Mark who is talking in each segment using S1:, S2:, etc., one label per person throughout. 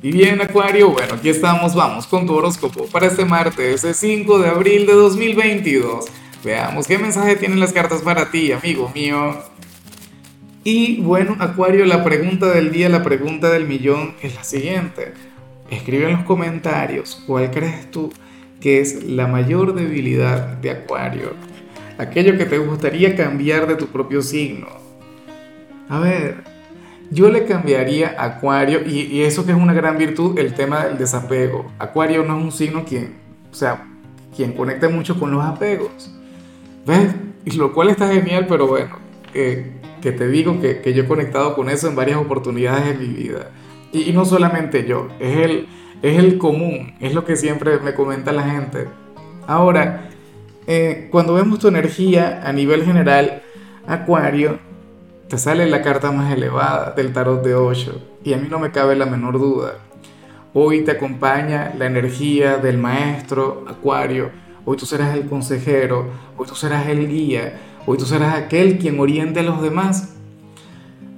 S1: Y bien, Acuario, bueno, aquí estamos, vamos con tu horóscopo para este martes, el 5 de abril de 2022. Veamos qué mensaje tienen las cartas para ti, amigo mío. Y bueno, Acuario, la pregunta del día, la pregunta del millón es la siguiente. Escribe en los comentarios cuál crees tú que es la mayor debilidad de Acuario. Aquello que te gustaría cambiar de tu propio signo. A ver, yo le cambiaría Acuario, y, eso que es una gran virtud, el tema del desapego. Acuario no es un signo quien, o sea, quien conecta mucho con los apegos. ¿Ves? Y lo cual está genial, pero bueno, que te digo que, que, yo he conectado con eso en varias oportunidades en mi vida. Y, no solamente yo, es el, es el común, es lo que siempre me comenta la gente. Ahora, eh, cuando vemos tu energía a nivel general, Acuario, te sale la carta más elevada del tarot de 8 y a mí no me cabe la menor duda. Hoy te acompaña la energía del maestro Acuario, hoy tú serás el consejero, hoy tú serás el guía, hoy tú serás aquel quien oriente a los demás,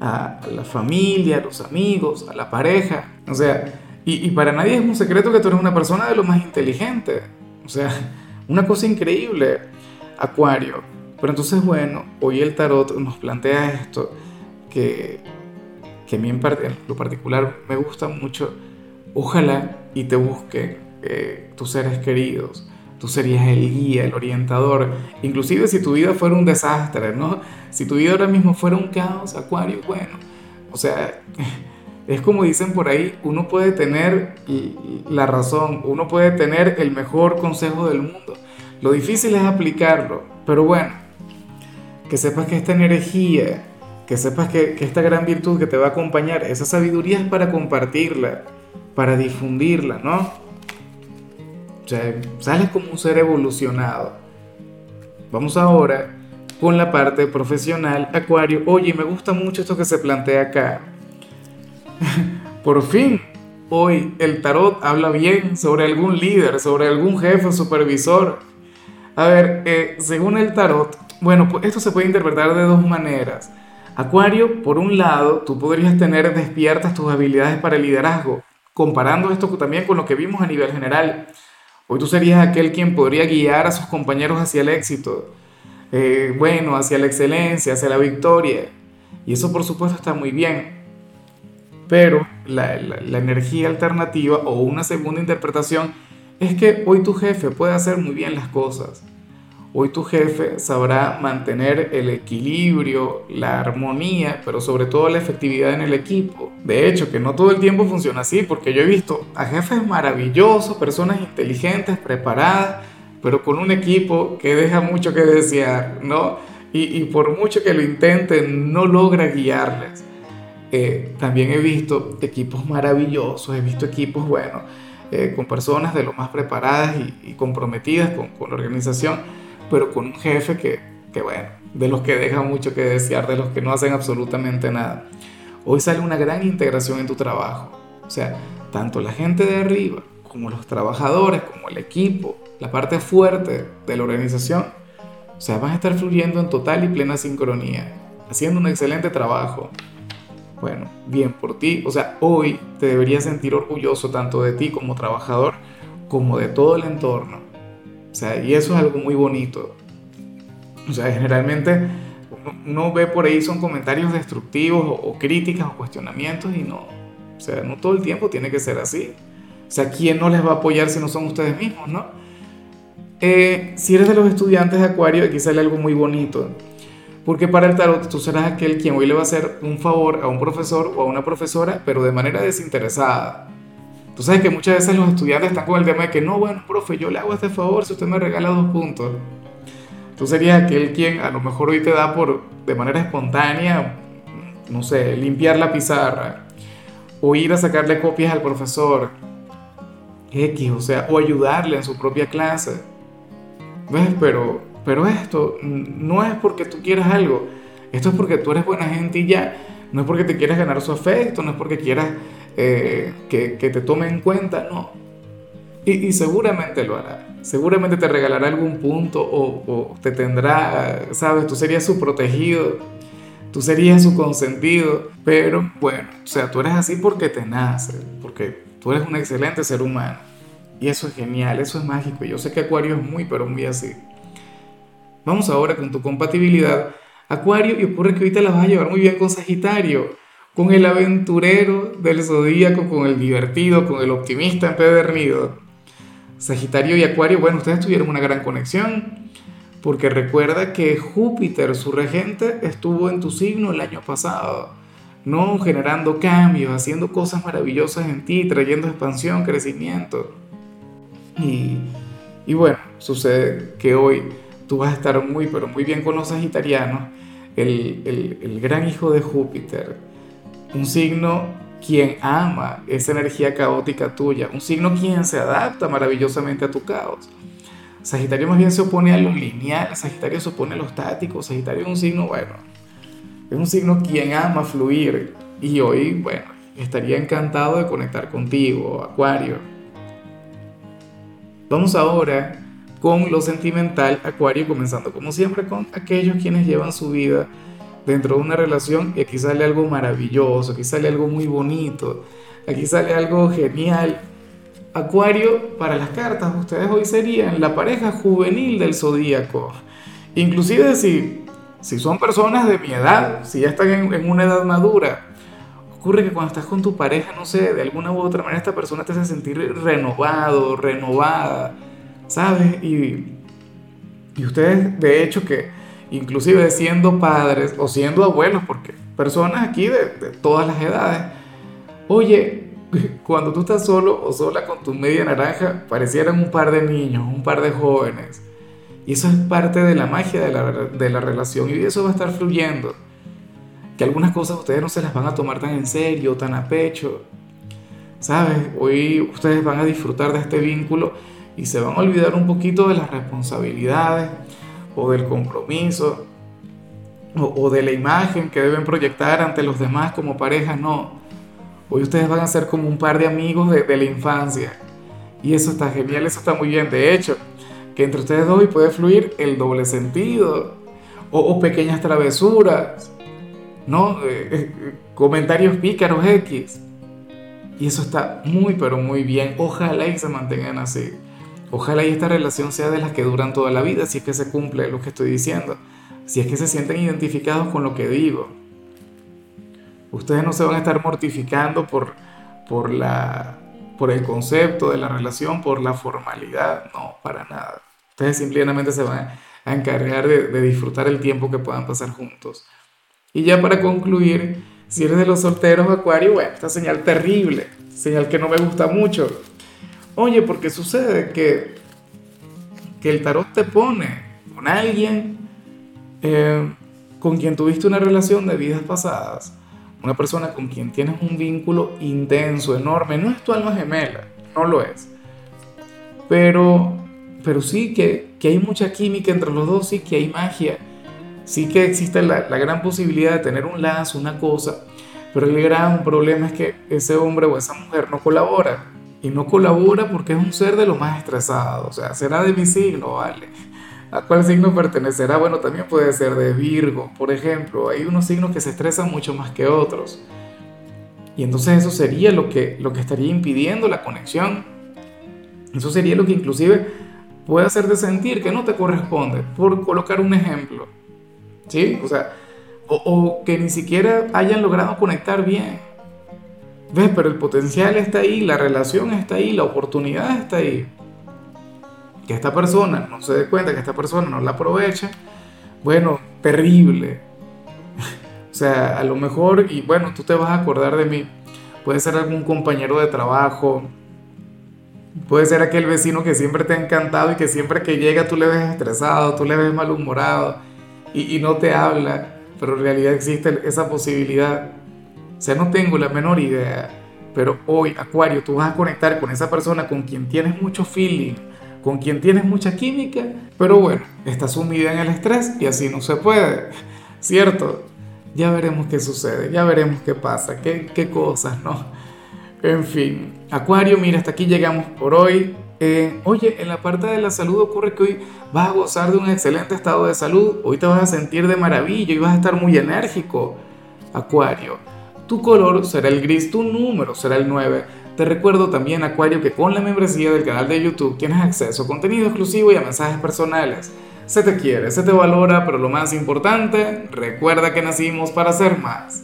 S1: a la familia, a los amigos, a la pareja. O sea, y, y para nadie es un secreto que tú eres una persona de lo más inteligente. O sea, una cosa increíble, Acuario. Pero entonces, bueno, hoy el tarot nos plantea esto, que, que a mí en, lo particular me gusta mucho. Ojalá y te busque eh, tus seres queridos. Tú serías el guía, el orientador. Inclusive si tu vida fuera un desastre, ¿no? Si tu vida ahora mismo fuera un caos, Acuario, bueno. O sea, es como dicen por ahí, uno puede tener la razón, uno puede tener el mejor consejo del mundo. Lo difícil es aplicarlo. Pero bueno, que sepas que esta energía, que sepas que, esta gran virtud que te va a acompañar, esa sabiduría es para compartirla, para difundirla, ¿no? O sea, sales como un ser evolucionado. Vamos ahora con la parte profesional, Acuario. Oye, me gusta mucho esto que se plantea acá. Por fin, hoy el tarot habla bien sobre algún líder, sobre algún jefe supervisor. A ver, eh, según el tarot, bueno, esto se puede interpretar de dos maneras. Acuario, por un lado, tú podrías tener despiertas tus habilidades para el liderazgo, comparando esto también con lo que vimos a nivel general. Hoy tú serías aquel quien podría guiar a sus compañeros hacia el éxito, eh, bueno, hacia la excelencia, hacia la victoria. Y eso por supuesto está muy bien. Pero la energía alternativa o una segunda interpretación es que hoy tu jefe puede hacer muy bien las cosas Hoy tu jefe sabrá mantener el equilibrio, la armonía, pero sobre todo la efectividad en el equipo. De hecho, que no todo el tiempo funciona así, porque yo he visto a jefes maravillosos, personas inteligentes, preparadas, pero con un equipo que deja mucho que desear, ¿no? Y, por mucho que lo intenten, no logra guiarles. Eh, también he visto equipos maravillosos, he visto equipos, bueno, eh, con personas de lo más preparadas y, comprometidas con, con la organización pero con un jefe que, que, bueno, de los que deja mucho que desear, de los que no hacen absolutamente nada. Hoy sale una gran integración en tu trabajo. O sea, tanto la gente de arriba como los trabajadores, como el equipo, la parte fuerte de la organización, o sea, van a estar fluyendo en total y plena sincronía, haciendo un excelente trabajo. Bueno, bien por ti. O sea, hoy te deberías sentir orgulloso tanto de ti como trabajador, como de todo el entorno. O sea, y eso es algo muy bonito. O sea, generalmente uno, ve por ahí son comentarios destructivos o, críticas o cuestionamientos y no, o sea, no todo el tiempo tiene que ser así. O sea, ¿quién no les va a apoyar si no son ustedes mismos, no? Eh, si eres de los estudiantes de Acuario, aquí sale algo muy bonito. Porque para el tarot tú serás aquel quien hoy le va a hacer un favor a un profesor o a una profesora, pero de manera desinteresada. Tú sabes que muchas veces los estudiantes están con el tema de que no, bueno, profe, yo le hago este favor si usted me regala dos puntos. Tú serías aquel quien a lo mejor hoy te da por, de manera espontánea, no sé, limpiar la pizarra, o ir a sacarle copias al profesor, X, o sea, o ayudarle en su propia clase. ¿Ves? Pero, pero esto no es porque tú quieras algo, esto es porque tú eres buena gente y ya, no es porque te quieras ganar su afecto, no es porque quieras eh, que, te tome en cuenta, no. Y, seguramente lo hará. Seguramente te regalará algún punto o, te tendrá, sabes, tú serías su protegido, tú serías su consentido, pero bueno, o sea, tú eres así porque te nace, porque tú eres un excelente ser humano. Y eso es genial, eso es mágico. Yo sé que Acuario es muy, pero muy así. Vamos ahora con tu compatibilidad. Acuario, y ocurre que ahorita la vas a llevar muy bien con Sagitario, con el aventurero del zodíaco, con el divertido, con el optimista empedernido. Sagitario y Acuario, bueno, ustedes tuvieron una gran conexión, porque recuerda que Júpiter, su regente, estuvo en tu signo el año pasado, ¿no? Generando cambios, haciendo cosas maravillosas en ti, trayendo expansión, crecimiento. Y, y bueno, sucede que hoy tú vas a estar muy, pero muy bien con los sagitarianos, el, el, el gran hijo de Júpiter, un signo quien ama esa energía caótica tuya, un signo quien se adapta maravillosamente a tu caos. Sagitario más bien se opone a lo lineal, Sagitario se opone a lo estático, Sagitario es un signo, bueno, es un signo quien ama fluir y hoy, bueno, estaría encantado de conectar contigo, Acuario. Vamos ahora con lo sentimental, Acuario, comenzando como siempre con aquellos quienes llevan su vida dentro de una relación y aquí sale algo maravilloso, aquí sale algo muy bonito, aquí sale algo genial. Acuario, para las cartas, ustedes hoy serían la pareja juvenil del zodíaco. Inclusive si, si son personas de mi edad, si ya están en, en una edad madura, ocurre que cuando estás con tu pareja, no sé, de alguna u otra manera esta persona te hace sentir renovado, renovada, ¿sabes? Y, y ustedes, de hecho, que inclusive siendo padres o siendo abuelos, porque personas aquí de, todas las edades, oye, cuando tú estás solo o sola con tu media naranja, parecieran un par de niños, un par de jóvenes. Y eso es parte de la magia de la, de la relación y eso va a estar fluyendo. Que algunas cosas ustedes no se las van a tomar tan en serio, tan a pecho. ¿Sabes? Hoy ustedes van a disfrutar de este vínculo y se van a olvidar un poquito de las responsabilidades, o del compromiso o, de la imagen que deben proyectar ante los demás como pareja, no. Hoy ustedes van a ser como un par de amigos de, la infancia. Y eso está genial, eso está muy bien. De hecho, que entre ustedes dos puede fluir el doble sentido o, pequeñas travesuras, ¿no? Eh, eh, comentarios pícaros X. Y eso está muy, pero muy bien. Ojalá y se mantengan así. Ojalá y esta relación sea de las que duran toda la vida, si es que se cumple lo que estoy diciendo, si es que se sienten identificados con lo que digo. Ustedes no se van a estar mortificando por, por, el concepto de la relación, por la formalidad, no, para nada. Ustedes simplemente se van a encargar de, de disfrutar el tiempo que puedan pasar juntos. Y ya para concluir, si eres de los solteros, Acuario, bueno, esta señal terrible, señal que no me gusta mucho Oye, porque sucede que, que el tarot te pone con alguien eh, con quien tuviste una relación de vidas pasadas, una persona con quien tienes un vínculo intenso, enorme, no es tu alma gemela, no lo es. Pero, pero sí que, que hay mucha química entre los dos, sí que hay magia, sí que existe la, la gran posibilidad de tener un lazo, una cosa, pero el gran problema es que ese hombre o esa mujer no colabora y no colabora porque es un ser de lo más estresado, o sea, será de mi signo, ¿vale? ¿A cuál signo pertenecerá? Bueno, también puede ser de Virgo, por ejemplo. Hay unos signos que se estresan mucho más que otros. Y entonces eso sería lo que, lo que estaría impidiendo la conexión. Eso sería lo que inclusive puede hacerte sentir que no te corresponde, por colocar un ejemplo. ¿Sí? O sea, o, o que ni siquiera hayan logrado conectar bien. ¿Ves? Pero el potencial está ahí, la relación está ahí, la oportunidad está ahí. Que esta persona no se dé cuenta, que esta persona no la aprovecha, bueno, terrible. o sea, a lo mejor, y bueno, tú te vas a acordar de mí, puede ser algún compañero de trabajo, puede ser aquel vecino que siempre te ha encantado y que siempre que llega tú le ves estresado, tú le ves malhumorado y, y no te habla, pero en realidad existe esa posibilidad o sea, no tengo la menor idea. Pero hoy, Acuario, tú vas a conectar con esa persona con quien tienes mucho feeling, con quien tienes mucha química, pero bueno, está sumida en el estrés y así no se puede, ¿cierto? Ya veremos qué sucede, ya veremos qué pasa, qué, qué cosas, ¿no? En fin, Acuario, mira, hasta aquí llegamos por hoy. Eh, oye, en la parte de la salud ocurre que hoy vas a gozar de un excelente estado de salud, hoy te vas a sentir de maravilla y vas a estar muy enérgico, Acuario. Tu color será el gris, tu número será el 9. te recuerdo también, Acuario, que con la membresía del canal de YouTube tienes acceso a contenido exclusivo y a mensajes personales. Se te quiere, se te valora, pero lo más importante, recuerda que nacimos para ser más.